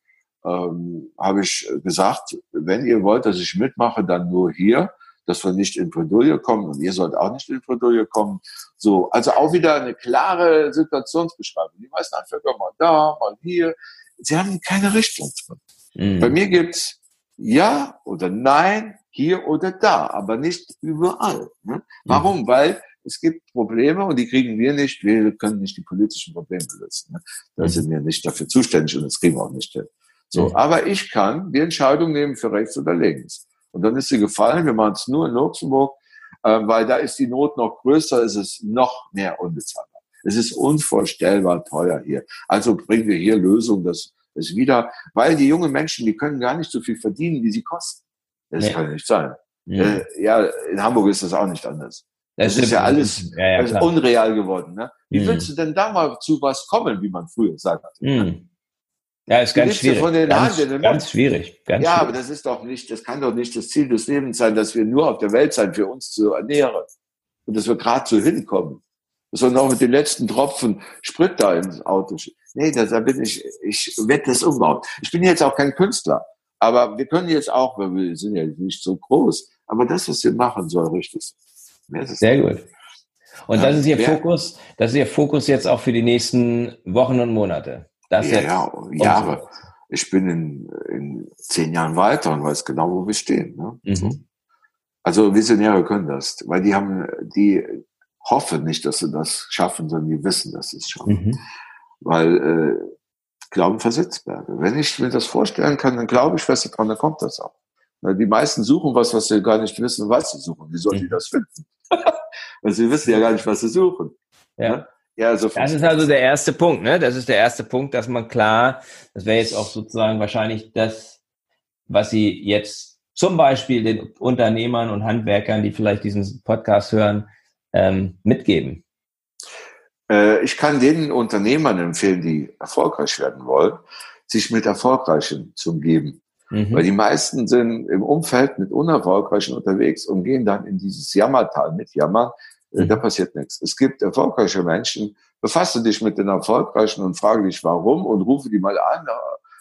ähm, habe ich gesagt, wenn ihr wollt, dass ich mitmache, dann nur hier, dass wir nicht in Bredouille kommen und ihr sollt auch nicht in Bredouille kommen. So, also auch wieder eine klare Situationsbeschreibung. Die meisten Handwerker mal da, mal hier. Sie haben keine Richtung drin. Mhm. Bei mir gibt's ja oder nein, hier oder da, aber nicht überall. Ne? Warum? Mhm. Weil es gibt Probleme und die kriegen wir nicht. Wir können nicht die politischen Probleme lösen. Ne? Da mhm. sind wir nicht dafür zuständig und das kriegen wir auch nicht hin. So, mhm. aber ich kann die Entscheidung nehmen für rechts oder links. Und dann ist sie gefallen. Wir machen es nur in Luxemburg, äh, weil da ist die Not noch größer, ist es noch mehr unbezahlbar. Es ist unvorstellbar teuer hier. Also bringen wir hier Lösungen, dass es wieder, weil die jungen Menschen, die können gar nicht so viel verdienen, wie sie kosten. Das ja. kann nicht sein. Ja. Äh, ja, in Hamburg ist das auch nicht anders. Das, das ist ja alles ja, ja, unreal geworden. Ne? Wie mhm. willst du denn da mal zu was kommen, wie man früher sagt? Mhm. Ja, ist ganz schwierig. Von den ganz, Hand, ganz schwierig. Ganz ja, schwierig. aber das ist doch nicht, das kann doch nicht das Ziel des Lebens sein, dass wir nur auf der Welt sein, für uns zu ernähren. Und dass wir gerade so hinkommen. Sondern auch mit den letzten Tropfen Sprit da ins Auto. Nee, da bin ich, ich werde das umbauen. Ich bin jetzt auch kein Künstler. Aber wir können jetzt auch, weil wir sind ja nicht so groß, aber das, was wir machen, soll richtig sein. Sehr gut. Und ja, das ist Ihr Fokus, das ist Ihr Fokus jetzt auch für die nächsten Wochen und Monate. Das ja, ja, Jahre. Ich bin in, in zehn Jahren weiter und weiß genau, wo wir stehen. Ne? Mhm. Also Visionäre können das, weil die haben, die hoffen nicht, dass sie das schaffen, sondern die wissen, dass sie es schaffen. Mhm. Weil äh, Glauben versetzt Berge. Wenn ich mir das vorstellen kann, dann glaube ich fest daran, dann kommt das auch. Die meisten suchen was, was sie gar nicht wissen, was sie suchen. Wie sollen die mhm. das finden? Weil sie wissen ja gar nicht, was sie suchen. Ja. Ja, so das ist also der erste Punkt, ne? Das ist der erste Punkt, dass man klar, das wäre jetzt auch sozusagen wahrscheinlich das, was Sie jetzt zum Beispiel den Unternehmern und Handwerkern, die vielleicht diesen Podcast hören, ähm, mitgeben. Äh, ich kann den Unternehmern empfehlen, die erfolgreich werden wollen, sich mit Erfolgreichen zu umgeben. Mhm. Weil die meisten sind im Umfeld mit Unerfolgreichen unterwegs und gehen dann in dieses Jammertal mit Jammern. Äh. Da passiert nichts. Es gibt erfolgreiche Menschen. Befasse dich mit den Erfolgreichen und frage dich, warum und rufe die mal an.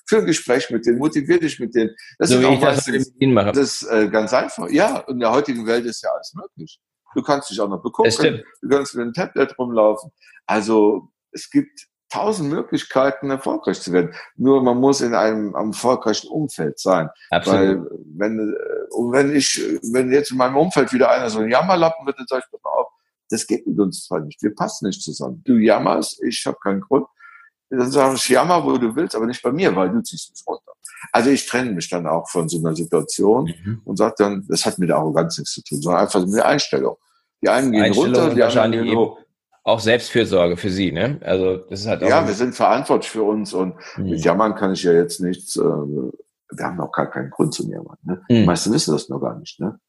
Für ein Gespräch mit denen, motivier dich mit denen. Das so ist auch meistens, das ist äh, ganz einfach. Ja, in der heutigen Welt ist ja alles möglich. Du kannst dich auch noch begucken. Du kannst mit einem Tablet rumlaufen. Also es gibt tausend Möglichkeiten, erfolgreich zu werden. Nur man muss in einem erfolgreichen Umfeld sein. Absolut. Weil wenn, äh, und wenn ich, wenn jetzt in meinem Umfeld wieder einer so ein Jammerlappen wird, dann sage ich, pass auf, das geht mit uns zwar nicht. Wir passen nicht zusammen. Du jammerst, ich habe keinen Grund. Dann sage ich, jammer, wo du willst, aber nicht bei mir, weil du ziehst mich runter. Also ich trenne mich dann auch von so einer Situation mhm. und sage dann, das hat mit der Arroganz nichts zu tun, sondern einfach mit der Einstellung. Die einen gehen runter, die anderen gehen hoch. Auch Selbstfürsorge für Sie, ne? Also das ist halt auch Ja, wir sind verantwortlich für uns und mhm. mit Jammern kann ich ja jetzt nichts, äh, wir haben auch gar keinen Grund zu jammern. Ne? Mhm. Die meisten wissen das noch gar nicht, ne?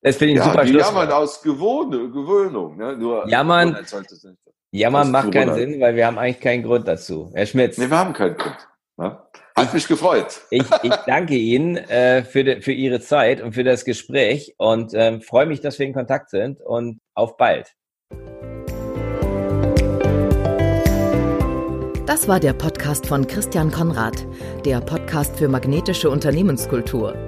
Das finde ich ja, super die jammern aus Gewohne, Gewöhnung. Ne? Nur jammern, jammern macht keinen Sinn, weil wir haben eigentlich keinen Grund dazu. Herr Schmitz. Nee, wir haben keinen Grund. Ne? Hat mich gefreut. Ich, ich danke Ihnen äh, für, de, für Ihre Zeit und für das Gespräch und ähm, freue mich, dass wir in Kontakt sind und auf bald. Das war der Podcast von Christian Konrad, der Podcast für magnetische Unternehmenskultur.